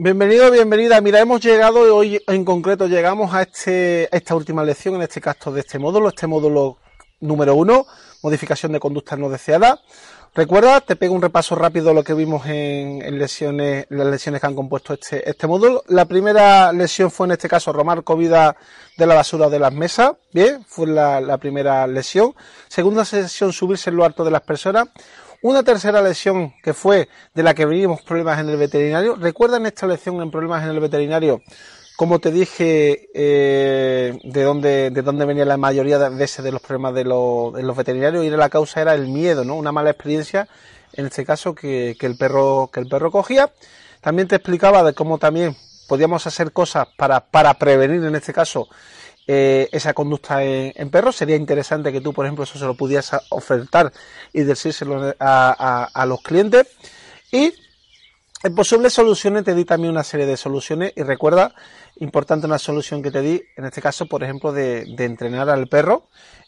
Bienvenido, bienvenida. Mira, hemos llegado hoy en concreto, llegamos a, este, esta última lección, en este caso de este módulo, este módulo número uno, modificación de conductas no deseadas. Recuerda, te pego un repaso rápido lo que vimos en, lesiones, las lesiones que han compuesto este, este módulo. La primera lesión fue en este caso romar comida de la basura de las mesas. Bien, fue la, la primera lesión. Segunda lesión, subirse en lo alto de las personas. Una tercera lesión que fue de la que vimos problemas en el veterinario. ¿Recuerdan esta lección en problemas en el veterinario? Como te dije, eh, de dónde de dónde venía la mayoría de de los problemas de, los, de los veterinarios y la causa era el miedo, ¿no? Una mala experiencia, en este caso que, que el perro que el perro cogía. También te explicaba de cómo también podíamos hacer cosas para, para prevenir, en este caso, eh, esa conducta en, perros. Sería interesante que tú, por ejemplo, eso se lo pudieras ofertar y decírselo a, a, los clientes. Y en posibles soluciones te di también una serie de soluciones y recuerda, importante una solución que te di, en este caso, por ejemplo, de, entrenar al perro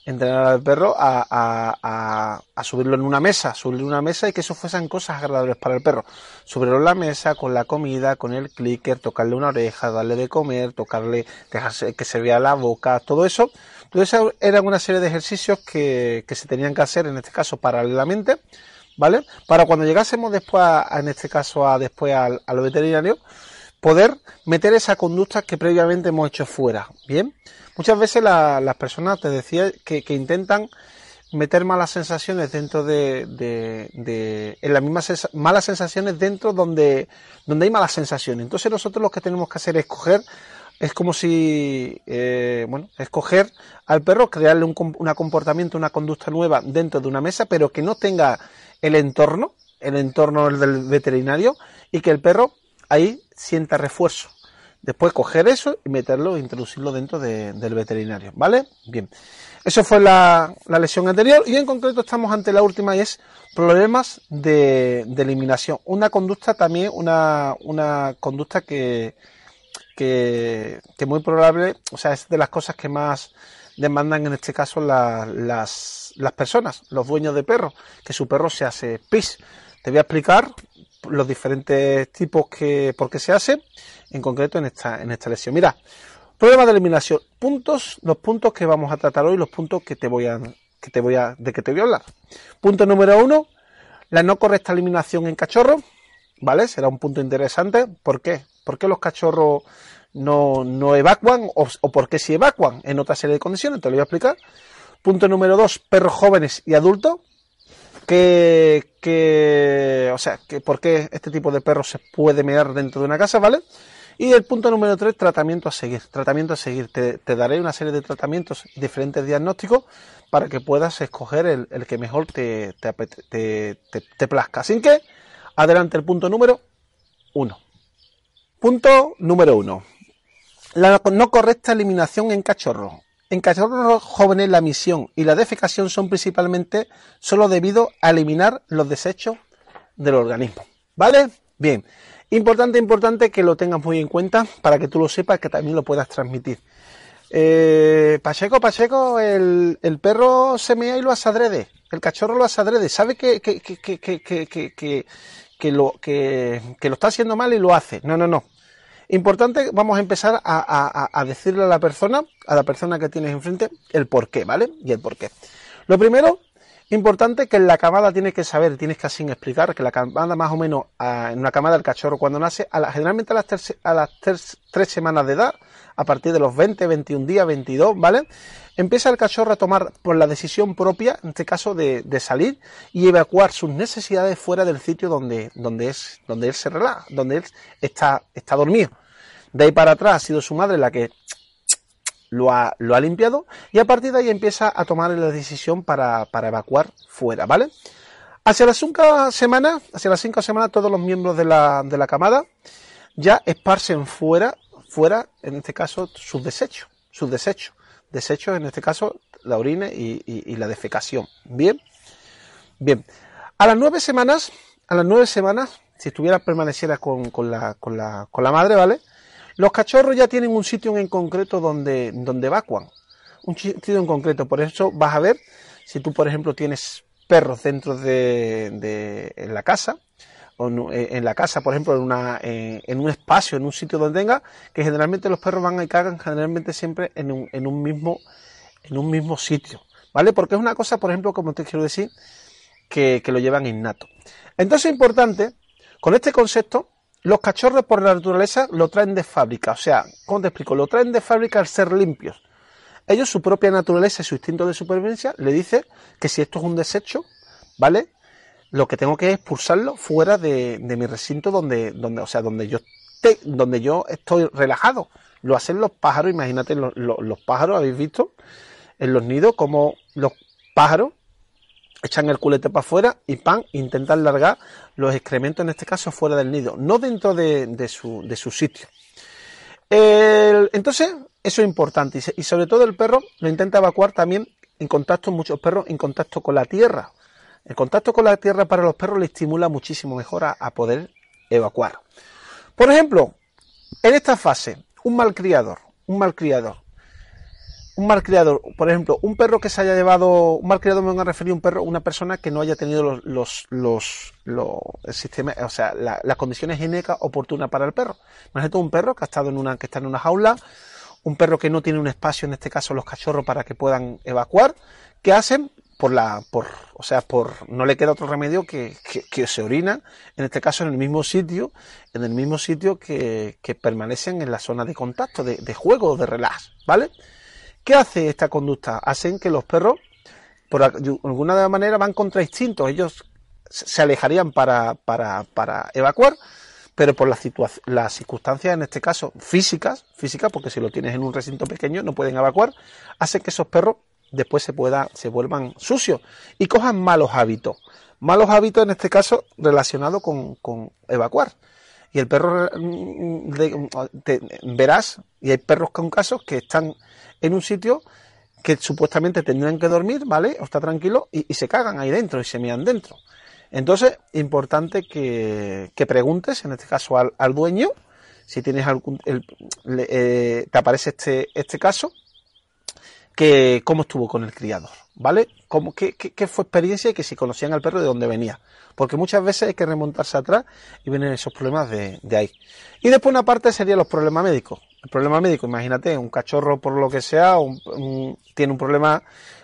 entrenar al perro a, subirlo en una mesa, subirlo en una mesa y que eso fuesen cosas agradables para el perro. Subirlo en la mesa con la comida, con el clicker, tocarle una oreja, darle de comer, tocarle, dejarse que se vea la boca, todo eso. Eso eran una serie de ejercicios que, que se tenían que hacer, en este caso, paralelamente, ¿vale? Para cuando llegásemos después, en este caso, a después al, a lo veterinario, poder meter esa conducta que previamente hemos hecho fuera, ¿bien? Muchas veces las personas, te decía, que, intentan meter malas sensaciones dentro de, de, en las mismas malas sensaciones dentro donde, donde hay malas sensaciones. Entonces nosotros lo que tenemos que hacer es coger, es como si, eh, bueno, escoger al perro, crearle un una comportamiento, una conducta nueva dentro de una mesa, pero que no tenga el entorno, el entorno del veterinario, y que el perro ahí sienta refuerzo. Después coger eso y meterlo introducirlo dentro del veterinario, ¿vale? Bien. Eso fue la, lesión anterior y en concreto estamos ante la última y es problemas de, eliminación. Una conducta también, una, una conducta que, que, que, muy probable, o sea, es de las cosas que más demandan en este caso las, las personas, los dueños de perros, que su perro se hace pis. Te voy a explicar los diferentes tipos que, por qué se hace en concreto en esta, en esta lección. Mira, problema de eliminación. Puntos, los puntos que vamos a tratar hoy, los puntos que te voy a, que te voy a, de que te voy a hablar. Punto número uno, la no correcta eliminación en cachorros, ¿vale? Será un punto interesante. ¿Por qué? ¿Por qué los cachorros no, no evacuan o, o por qué si evacuan en otra serie de condiciones? Te lo voy a explicar. Punto número dos, perros jóvenes y adultos. Que, que, o sea, que por qué este tipo de perros se puede mear dentro de una casa, ¿vale? Y el punto número tres, tratamiento a seguir. Tratamiento a seguir. Te, daré una serie de tratamientos, diferentes diagnósticos, para que puedas escoger el, que mejor te, te, te, plazca. Así que, adelante el punto número uno. Punto número uno. La no correcta eliminación en cachorros. En cachorros jóvenes la misión y la defecación son principalmente solo debido a eliminar los desechos del organismo. ¿Vale? Bien. Importante, importante que lo tengas muy en cuenta para que tú lo sepas que también lo puedas transmitir. Eh, Pacheco, Pacheco, el, el, perro se mea y lo asadrede. El cachorro lo asadrede. Sabe que, que, que, que, que, lo, que, que lo está haciendo mal y lo hace. No, no, no. Importante, vamos a empezar a, a, decirle a la persona, a la persona que tienes enfrente, el por qué, ¿vale? Y el por qué. Lo primero, Importante que en la camada tienes que saber, tienes que así explicar que la camada más o menos en una camada del cachorro cuando nace, a la, generalmente a las, tres, a las tres, semanas de edad, a partir de los 20, 21 días, 22, ¿vale? Empieza el cachorro a tomar por la decisión propia, en este caso de, de salir y evacuar sus necesidades fuera del sitio donde, donde, es, donde él se relaja, donde él está, está dormido. De ahí para atrás ha sido su madre la que lo ha, lo ha limpiado y a partir de ahí empieza a tomar la decisión para, evacuar fuera, ¿vale? Hacia las cinco semanas, hacia las cinco semanas, todos los miembros de la, de la camada ya esparcen fuera, fuera, en este caso, sus desechos, sus desechos. Desechos, en este caso, la orina y la defecación. Bien, bien. A las nueve semanas, a las nueve semanas, si estuviera permaneciera con, con, la, con, la, con la madre, ¿vale? Los cachorros ya tienen un sitio en concreto donde, donde evacuan. Un sitio en concreto. Por eso vas a ver, si tú, por ejemplo, tienes perros dentro de, de en la casa, o en la casa, por ejemplo, en, una, en, un espacio, en un sitio donde tenga, que generalmente los perros van y cagan generalmente siempre en un, en un mismo, en un mismo sitio, ¿vale? Porque es una cosa, por ejemplo, como te quiero decir, que, que lo llevan innato. Entonces es importante, con este concepto, los cachorros por la naturaleza lo traen de fábrica. O sea, ¿cómo te explico? Lo traen de fábrica al ser limpios. Ellos, su propia naturaleza y su instinto de supervivencia, le dice que si esto es un desecho, ¿vale? Lo que tengo que es expulsarlo fuera de, mi recinto donde, donde, o sea, donde yo donde yo estoy relajado. Lo hacen los pájaros, imagínate los, los, los pájaros, habéis visto en los nidos como los pájaros echan el culete para afuera y pan, intentan largar los excrementos, en este caso, fuera del nido, no dentro de, su, sitio. Entonces, eso es importante y, y, sobre todo el perro lo intenta evacuar también en contacto, muchos perros en contacto con la tierra. El contacto con la tierra para los perros le estimula muchísimo mejor a, a poder evacuar. Por ejemplo, en esta fase, un malcriador, un malcriador, un malcriador, por ejemplo, un perro que se haya llevado, un malcriador me van a referir a un perro, una persona que no haya tenido los, los, los, el sistema, o sea, la, las condiciones genéticas oportunas para el perro. Imagínate un perro que ha estado en una, que está en una jaula, un perro que no tiene un espacio, en este caso los cachorros, para que puedan evacuar, ¿qué hacen? Por la, por, o sea, por, no le queda otro remedio que, que, se orinan, en este caso en el mismo sitio, en el mismo sitio que, que permanecen en la zona de contacto, de, de juego, de relax, ¿vale? ¿Qué hace esta conducta? Hacen que los perros, por alguna manera, van contra instintos. Ellos se alejarían para, para, para evacuar, pero por las, las circunstancias, en este caso físicas, físicas, porque si lo tienes en un recinto pequeño no pueden evacuar, hacen que esos perros después se, pueda, se vuelvan sucios y cojan malos hábitos. Malos hábitos, en este caso, relacionados con, con evacuar. Y el perro, de, te, verás, y hay perros con casos que están en un sitio que supuestamente tendrían que dormir, ¿vale? O está tranquilo y, se cagan ahí dentro y se mean dentro. Entonces, importante que, que preguntes, en este caso al, al dueño, si tienes algún, le, eh, te aparece este, este caso, que cómo estuvo con el criador, ¿vale? ¿Cómo, qué, qué, qué, fue experiencia y que si conocían al perro de dónde venía. Porque muchas veces hay que remontarse atrás y vienen esos problemas de, de ahí. Y después una parte serían los problemas médicos. El problema médico, imagínate, un cachorro por lo que sea, un, tiene un problema,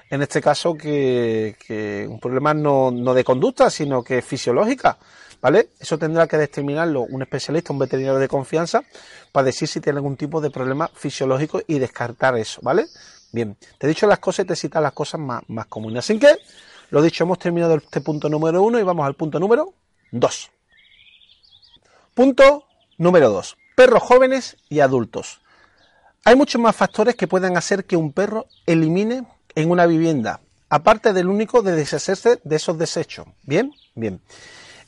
en este caso, que, que un problema no, de conducta, sino que fisiológica. ¿Vale? Eso tendrá que determinarlo un especialista, un veterinario de confianza, para decir si tiene algún tipo de problema fisiológico y descartar eso, ¿vale? Bien, te he dicho las cosas y te he citado las cosas más comunes. Así que, lo dicho, hemos terminado este punto número uno y vamos al punto número dos. Punto número dos. Perros jóvenes y adultos. Hay muchos más factores que pueden hacer que un perro elimine en una vivienda, aparte del único de deshacerse de esos desechos. Bien, bien.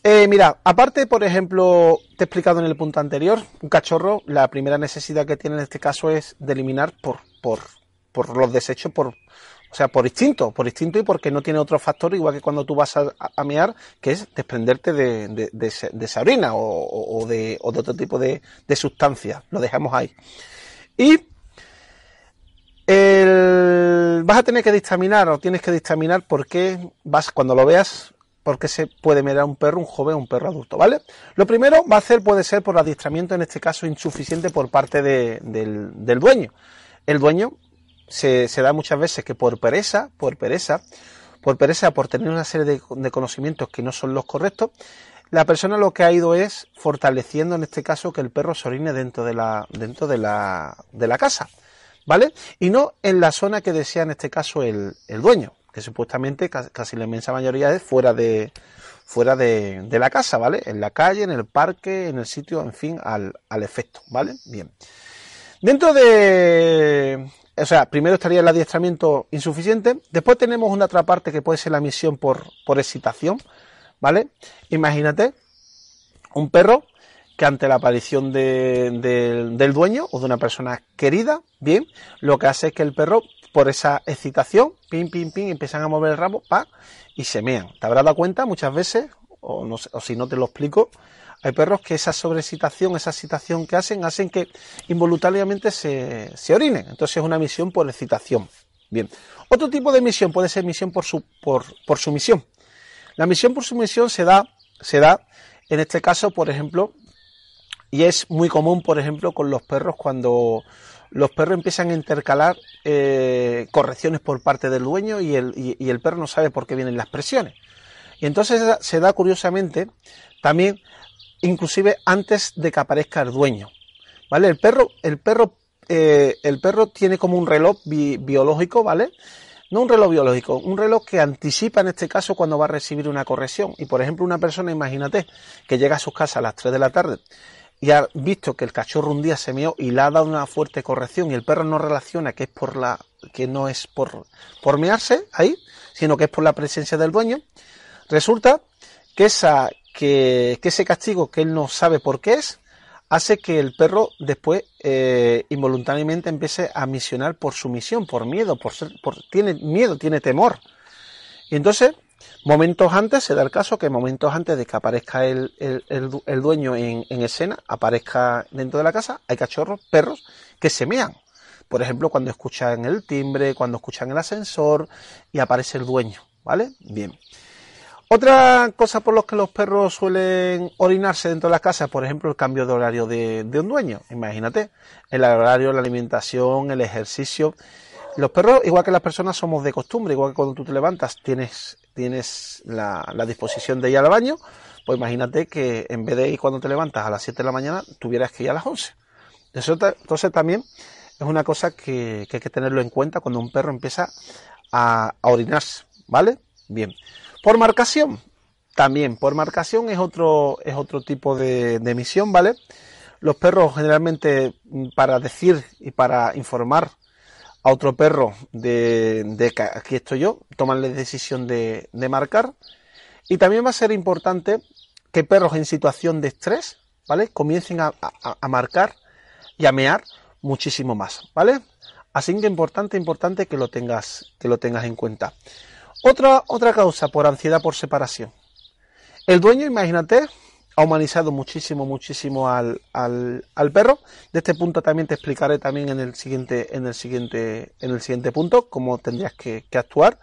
Eh, mira, aparte, por ejemplo, te he explicado en el punto anterior, un cachorro, la primera necesidad que tiene en este caso es de eliminar por, por, por los desechos, por, o sea, por instinto, por instinto y porque no tiene otro factor, igual que cuando tú vas a, a mear, que es desprenderte de, de, esa orina o, de, otro tipo de, sustancia. Lo dejamos ahí. Y vas a tener que dictaminar o tienes que dictaminar por qué vas, cuando lo veas, por qué se puede mirar un perro, un joven un perro adulto, ¿vale? Lo primero va a ser, puede ser por adiestramiento, en este caso insuficiente por parte de, del, del dueño. El dueño se, da muchas veces que por pereza, por pereza, por pereza, por tener una serie de, de, conocimientos que no son los correctos, la persona lo que ha ido es fortaleciendo en este caso que el perro se orine dentro de la, dentro de la, de la casa, ¿vale? Y no en la zona que desea en este caso el, el dueño, que supuestamente casi la inmensa mayoría es fuera de, fuera de, de, la casa, ¿vale? En la calle, en el parque, en el sitio, en fin, al, al efecto, ¿vale? Bien. Dentro de o sea, primero estaría el adiestramiento insuficiente, después tenemos una otra parte que puede ser la misión por, por excitación, ¿vale? Imagínate un perro que ante la aparición de, del dueño o de una persona querida, bien, lo que hace es que el perro, por esa excitación, pim, pim, pim, empiezan a mover el rabo, pa, y se mean. ¿Te habrás dado cuenta muchas veces, o, no, o si no te lo explico, hay perros que esa sobreexcitación, esa excitación que hacen, hacen que involuntariamente se, se orinen. Entonces es una misión por excitación. Bien. Otro tipo de misión puede ser misión por su, por, por sumisión. La misión por sumisión se da, se da, en este caso, por ejemplo, y es muy común, por ejemplo, con los perros cuando los perros empiezan a intercalar eh, correcciones por parte del dueño y el, y, el, perro no sabe por qué vienen las presiones. Y entonces se da curiosamente también, inclusive antes de que aparezca el dueño. ¿Vale? El perro, el perro, eh, el perro tiene como un reloj biológico, ¿vale? No un reloj biológico, un reloj que anticipa en este caso cuando va a recibir una corrección. Y por ejemplo, una persona, imagínate, que llega a su casa a las 3 de la tarde y ha visto que el cachorro un día se meó y le ha dado una fuerte corrección y el perro no relaciona que es por la que no es por por mearse ahí, sino que es por la presencia del dueño, resulta que esa que, ese castigo que él no sabe por qué es hace que el perro después eh, involuntariamente empiece a misionar por su misión, por miedo, por ser, por tiene miedo, tiene temor. Y entonces Momentos antes, se da el caso que momentos antes de que aparezca el, dueño en, escena, aparezca dentro de la casa, hay cachorros, perros, que se mean. Por ejemplo, cuando escuchan el timbre, cuando escuchan el ascensor y aparece el dueño, ¿vale? Bien. Otra cosa por los que los perros suelen orinarse dentro de la casa, por ejemplo, el cambio de horario de, un dueño. Imagínate, el horario, la alimentación, el ejercicio. Los perros, igual que las personas, somos de costumbre, igual que cuando tú te levantas, tienes tienes la, disposición de ir al baño, pues imagínate que en vez de ir cuando te levantas a las 7 de la mañana, tuvieras que ir a las 11. entonces también es una cosa que, hay que tenerlo en cuenta cuando un perro empieza a, orinarse, ¿vale? Bien. Por marcación, también, por marcación es otro, es otro tipo de, de misión, ¿vale? Los perros generalmente para decir y para informar a otro perro de, que aquí estoy yo, toman la decisión de, marcar. Y también va a ser importante que perros en situación de estrés, ¿vale? Comiencen a, marcar y a mear muchísimo más, ¿vale? Así que importante, importante que lo tengas, que lo tengas en cuenta. Otra, otra causa por ansiedad por separación. El dueño, imagínate, ha humanizado muchísimo, muchísimo al, al, perro. De este punto también te explicaré también en el siguiente, en el siguiente, en el siguiente punto cómo tendrías que, actuar.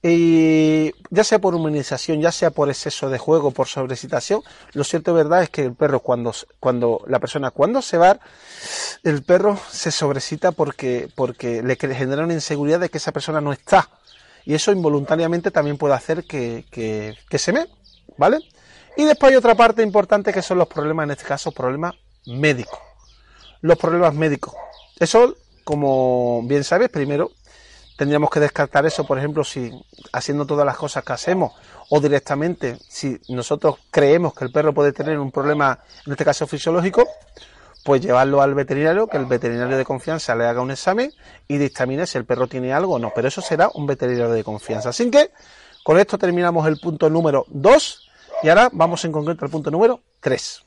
Y ya sea por humanización, ya sea por exceso de juego, por sobrecitación, lo cierto y verdad es que el perro cuando, cuando la persona cuando se va, el perro se sobrecita porque, porque le genera una inseguridad de que esa persona no está. Y eso involuntariamente también puede hacer que, que, que se me, ¿vale? Y después hay otra parte importante que son los problemas, en este caso, problemas médicos. Los problemas médicos. Eso, como bien sabes, primero tendríamos que descartar eso, por ejemplo, si haciendo todas las cosas que hacemos o directamente, si nosotros creemos que el perro puede tener un problema, en este caso fisiológico, pues llevarlo al veterinario, que el veterinario de confianza le haga un examen y dictamine si el perro tiene algo o no. Pero eso será un veterinario de confianza. Así que con esto terminamos el punto número 2 y ahora vamos en concreto al punto número 3.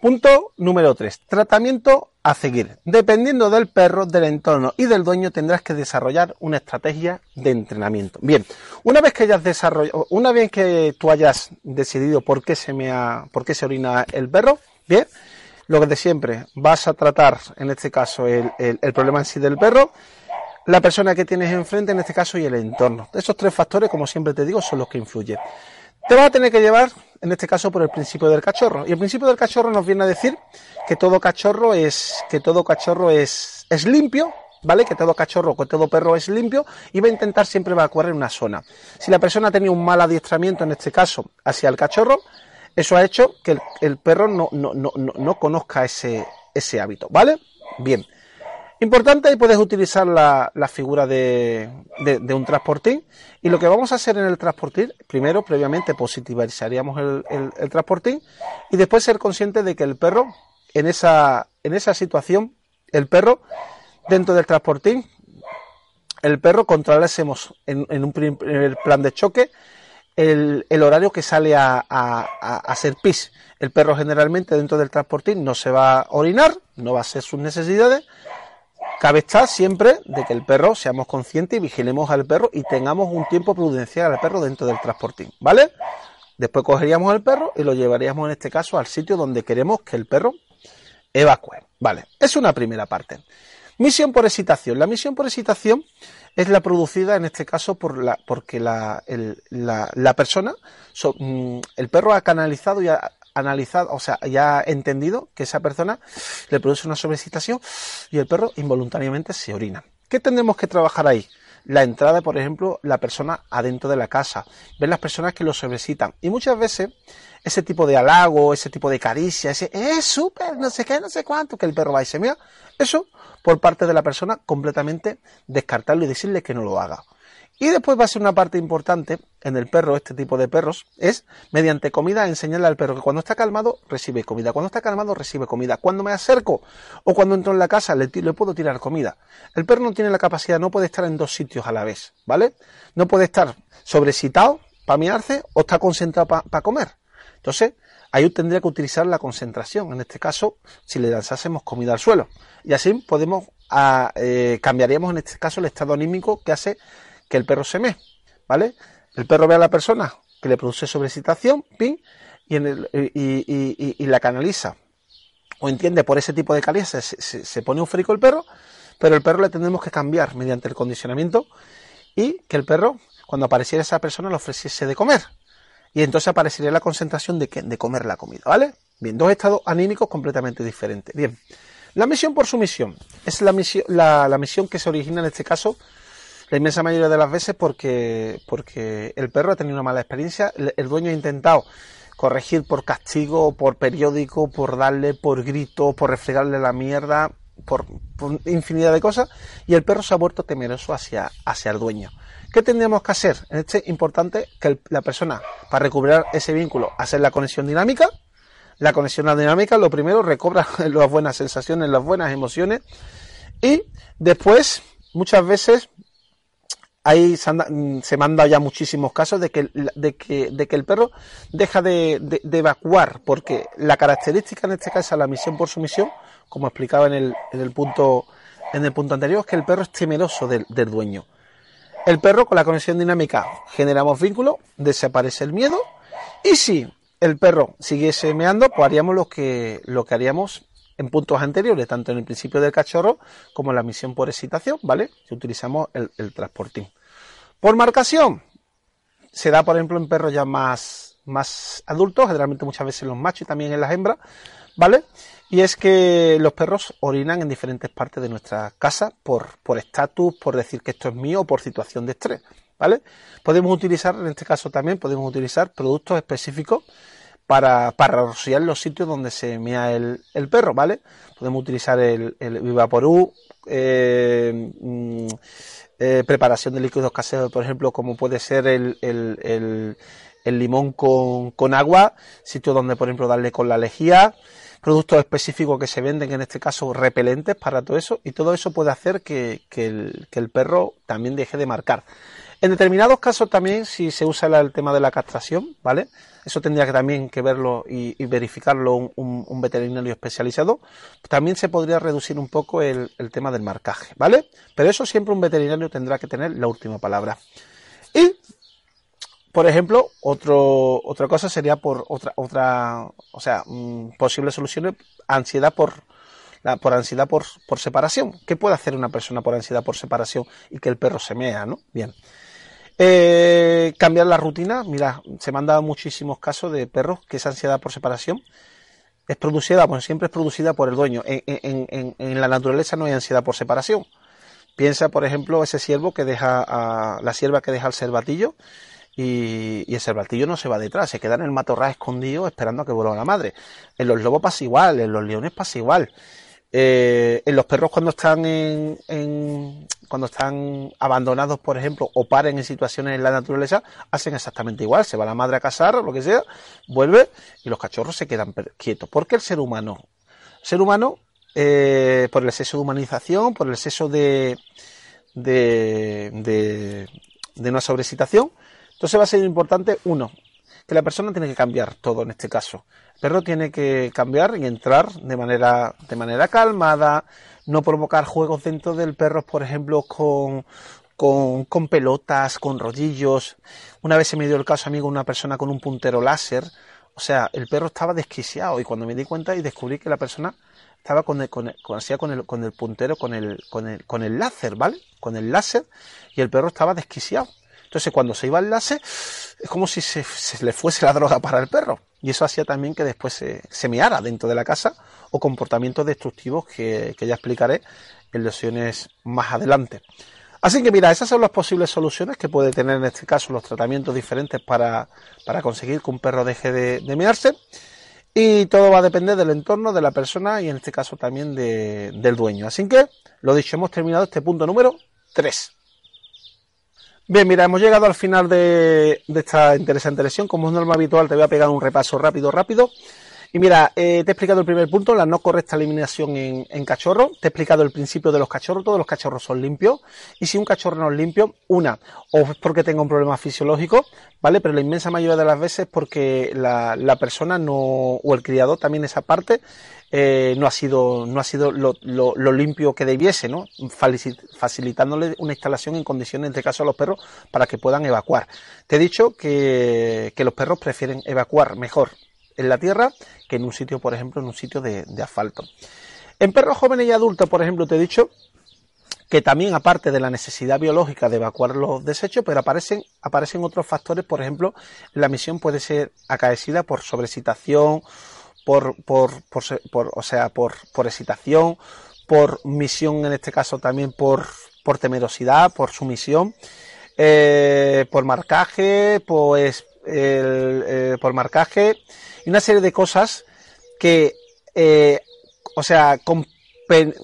Punto número 3. Tratamiento a seguir. Dependiendo del perro, del entorno y del dueño, tendrás que desarrollar una estrategia de entrenamiento. Bien, una vez que hayas desarrollado, una vez que tú hayas decidido por qué se me ha, por qué se orina el perro, bien, lo que de siempre, vas a tratar, en este caso, el, el problema en sí del perro, la persona que tienes enfrente, en este caso, y el entorno. Esos tres factores, como siempre te digo, son los que influyen. Te vas a tener que llevar, en este caso, por el principio del cachorro. Y el principio del cachorro nos viene a decir que todo cachorro es, que todo cachorro es, es limpio, ¿vale? Que todo cachorro, que todo perro es limpio y va a intentar siempre evacuar en una zona. Si la persona tenido un mal adiestramiento, en este caso, hacia el cachorro, eso ha hecho que el, perro no, no, no, no, conozca ese, ese hábito, ¿vale? Bien. Importante, ahí puedes utilizar la, figura de, un transportín. Y lo que vamos a hacer en el transportín, primero, previamente, positivizaríamos el, el, transportín y después ser consciente de que el perro, en esa, en esa situación, el perro, dentro del transportín, el perro controlásemos en, en un primer plan de choque el, horario que sale a, a, hacer pis. El perro generalmente dentro del transportín no se va a orinar, no va a hacer sus necesidades. Cabe estar siempre de que el perro seamos conscientes y vigilemos al perro y tengamos un tiempo prudencial al perro dentro del transportín, ¿vale? Después cogeríamos al perro y lo llevaríamos en este caso al sitio donde queremos que el perro evacúe. Vale, es una primera parte. Misión por excitación. La misión por excitación es la producida en este caso por la, porque la, la, persona, mm, el perro ha canalizado y ha analizado, o sea, ya ha entendido que esa persona le produce una sobrecitación y el perro involuntariamente se orina. ¿Qué tendremos que trabajar ahí? La entrada, por ejemplo, la persona adentro de la casa, ver las personas que lo sobrecitan. Y muchas veces ese tipo de halago, ese tipo de caricia, ese es súper, no sé qué, no sé cuánto, que el perro va y se mea, eso por parte de la persona completamente descartarlo y decirle que no lo haga. Y después va a ser una parte importante en el perro, este tipo de perros, es mediante comida enseñarle al perro que cuando está calmado recibe comida, cuando está calmado recibe comida, cuando me acerco o cuando entro en la casa le, puedo tirar comida. El perro no tiene la capacidad, no puede estar en dos sitios a la vez, ¿vale? No puede estar sobrecitado para mirarse o está concentrado para comer. Entonces, ahí tendría que utilizar la concentración, en este caso, si le lanzásemos comida al suelo. Y así podemos, ah, eh, cambiaríamos en este caso el estado anímico que hace que el perro se me, ¿vale? El perro ve a la persona que le produce sobrecitación, pin, y, en el, y, la canaliza. O entiende por ese tipo de calidad, se, se, pone un frico el perro, pero el perro le tendremos que cambiar mediante el condicionamiento y que el perro, cuando apareciera esa persona, le ofreciese de comer. Y entonces aparecería la concentración de, que, de comer la comida, ¿vale? Bien, dos estados anímicos completamente diferentes. Bien, la misión por su misión. Es la misión, la, misión que se origina en este caso la inmensa mayoría de las veces porque, porque el perro ha tenido una mala experiencia, el, dueño ha intentado corregir por castigo, por periódico, por darle, por grito, por refregarle la mierda, por, infinidad de cosas, y el perro se ha vuelto temeroso hacia, hacia el dueño. ¿Qué tendríamos que hacer? En este importante que la persona, para recuperar ese vínculo, hacer la conexión dinámica. La conexión dinámica, lo primero, recobra las buenas sensaciones, las buenas emociones. Y después, muchas veces, ahí se, mm, se, me dado ya muchísimos casos de que, de que, de que el perro deja de, evacuar, porque la característica en este caso es la misión por sumisión, como explicaba en el, en el, punto, en el punto anterior, es que el perro es temeroso del dueño. El perro con la conexión dinámica generamos vínculo, desaparece el miedo, y si el perro siguiese meando, pues haríamos lo que, lo que haríamos en puntos anteriores, tanto en el principio del cachorro como en la misión por excitación, ¿vale? Si utilizamos el, el transportín. Por marcación, se da, por ejemplo, en perros ya más, más adultos, generalmente muchas veces en los machos y también en las hembras, ¿vale? Y es que los perros orinan en diferentes partes de nuestra casa por estatus, por, decir que esto es mío o por situación de estrés, ¿vale? Podemos utilizar, en este caso también, podemos utilizar productos específicos para, para rociar los sitios donde se mea el, el perro, ¿vale? Podemos utilizar el, el Vivaporú, eh, mm, eh, preparación de líquidos caseros, por ejemplo, como puede ser el, el, el, limón con, con, agua, sitio donde, por ejemplo, darle con la lejía, productos específicos que se venden, en este caso repelentes para todo eso, y todo eso puede hacer que, el, el perro también deje de marcar. En determinados casos también, si se usa el tema de la castración, ¿vale? Eso tendría que también que verlo y, verificarlo un, veterinario especializado. También se podría reducir un poco el, tema del marcaje, ¿vale? Pero eso siempre un veterinario tendrá que tener la última palabra. Y, por ejemplo, otro, otra cosa sería por otra, otra, o sea, mm, posibles soluciones, ansiedad por, la, por ansiedad por, por separación. ¿Qué puede hacer una persona por ansiedad por separación y que el perro se mea, no? Bien. Eh, cambiar la rutina. Mira, se me han dado muchísimos casos de perros que esa ansiedad por separación es producida, bueno, siempre es producida por el dueño. En, la naturaleza no hay ansiedad por separación. Piensa, por ejemplo, ese ciervo que deja a la sierva que deja el cervatillo y, y, el cervatillo no se va detrás, se queda en el matorral escondido esperando a que vuelva la madre. En los lobos pasa igual, en los leones pasa igual. Eh, en los perros cuando están en, cuando están abandonados, por ejemplo, o paren en situaciones en la naturaleza, hacen exactamente igual. Se va la madre a casar, o lo que sea, vuelve y los cachorros se quedan quietos. ¿Por qué el ser humano? Ser humano, eh, por el exceso de humanización, por el exceso de, de, de, de una sobrecitación, Entonces va a ser importante, uno, que la persona tiene que cambiar todo en este caso. El perro tiene que cambiar y entrar de manera, de manera calmada, no provocar juegos dentro del perro, por ejemplo, con, con, con, pelotas, con rollillos. Una vez se me dio el caso, amigo, una persona con un puntero láser. O sea, el perro estaba desquiciado y cuando me di cuenta y descubrí que la persona estaba con el, con el, con, el, con el puntero, con el, con el, con el láser, ¿vale? Con el láser y el perro estaba desquiciado. Entonces cuando se iba el láser, es como si se, se le fuese la droga para el perro. Y eso hacía también que después se, se meara dentro de la casa o comportamientos destructivos que, que ya explicaré en lesiones más adelante. Así que mira, esas son las posibles soluciones que puede tener en este caso los tratamientos diferentes para, para conseguir que un perro deje de, de, mearse. Y todo va a depender del entorno de la persona y en este caso también de, del dueño. Así que, lo dicho, hemos terminado este punto número 3. Bien, mira, hemos llegado al final de, esta interesante lesión. Como es norma habitual, te voy a pegar un repaso rápido, rápido. Y mira, eh, te he explicado el primer punto, la no correcta eliminación en, en, cachorro. Te he explicado el principio de los cachorros. Todos los cachorros son limpios. Y si un cachorro no es limpio, una, o es porque tenga un problema fisiológico, ¿vale? Pero la inmensa mayoría de las veces porque la persona no, o el criador también esa parte, eh, no ha sido, no ha sido lo, lo, limpio que debiese, ¿no? Facilitándole una instalación en condiciones, en este caso a los perros, para que puedan evacuar. Te he dicho que, que los perros prefieren evacuar mejor en la tierra que en un sitio, por ejemplo, en un sitio de, de asfalto. En perros jóvenes y adultos, por ejemplo, te he dicho que también aparte de la necesidad biológica de evacuar los desechos, pero aparecen, aparecen otros factores, por ejemplo, la misión puede ser acaecida por sobrecitación, por, por, por, o sea, por, por excitación, por misión en este caso también por, por temerosidad, por sumisión, eh, por marcaje, pues el, eh, por marcaje y una serie de cosas que, eh, o sea, com,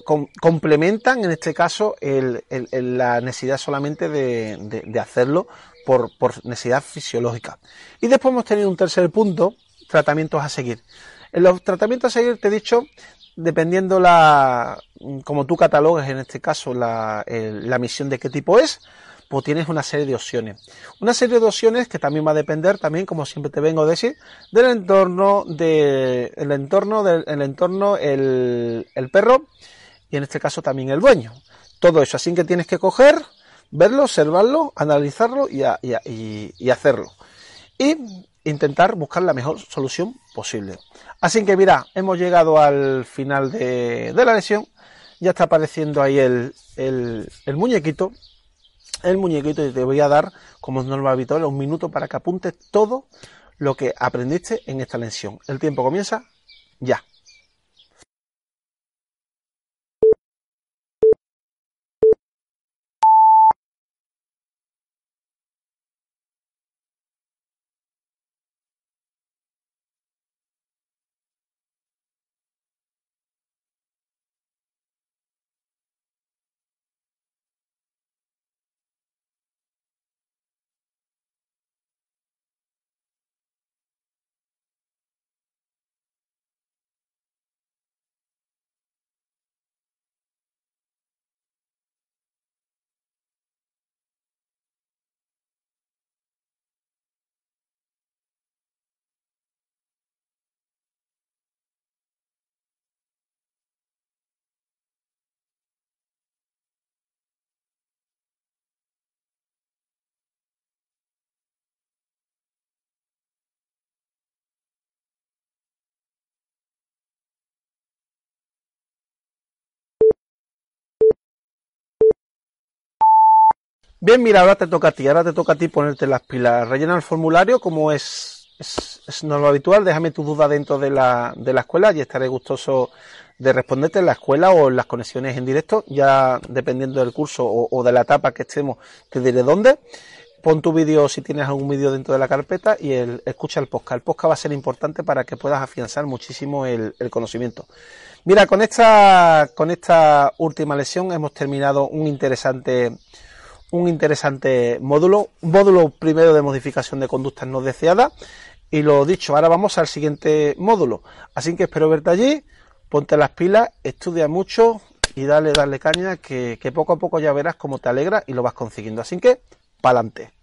com, complementan en este caso el, la necesidad solamente de, de, de hacerlo por, por, necesidad fisiológica. Y después hemos tenido un tercer punto, tratamientos a seguir. En los tratamientos a seguir te he dicho, dependiendo la, como tú catalogues en este caso la, la misión de qué tipo es, pues tienes una serie de opciones. Una serie de opciones que también va a depender, también, como siempre te vengo a decir, del entorno, de, el entorno, del el entorno, el, el perro y en este caso también el dueño. Todo eso, así que tienes que coger, verlo, observarlo, analizarlo y, y, y hacerlo. Y intentar buscar la mejor solución posible. Así que mira, hemos llegado al final de, de la lesión. Ya está apareciendo ahí el, el, el muñequito el muñequito y te voy a dar, como es normal habitual, un minuto para que apuntes todo lo que aprendiste en esta lección. El tiempo comienza ya. Bien, mira, ahora te toca a ti, ahora te toca a ti ponerte las pilas. Rellena el formulario como es, es, es no habitual, déjame tu duda dentro de la, de la escuela y estaré gustoso de responderte en la escuela o en las conexiones en directo, ya dependiendo del curso o, o de la etapa que estemos, te diré dónde. Pon tu vídeo si tienes algún vídeo dentro de la carpeta y el, escucha el podcast. El podcast va a ser importante para que puedas afianzar muchísimo el, el conocimiento. Mira, con esta, con esta última lección hemos terminado un interesante un interesante módulo, un módulo primero de modificación de conductas no deseadas y lo dicho, ahora vamos al siguiente módulo. Así que espero verte allí, ponte las pilas, estudia mucho y dale, dale caña que, que poco a poco ya verás cómo te alegra y lo vas consiguiendo. Así que, pa'lante.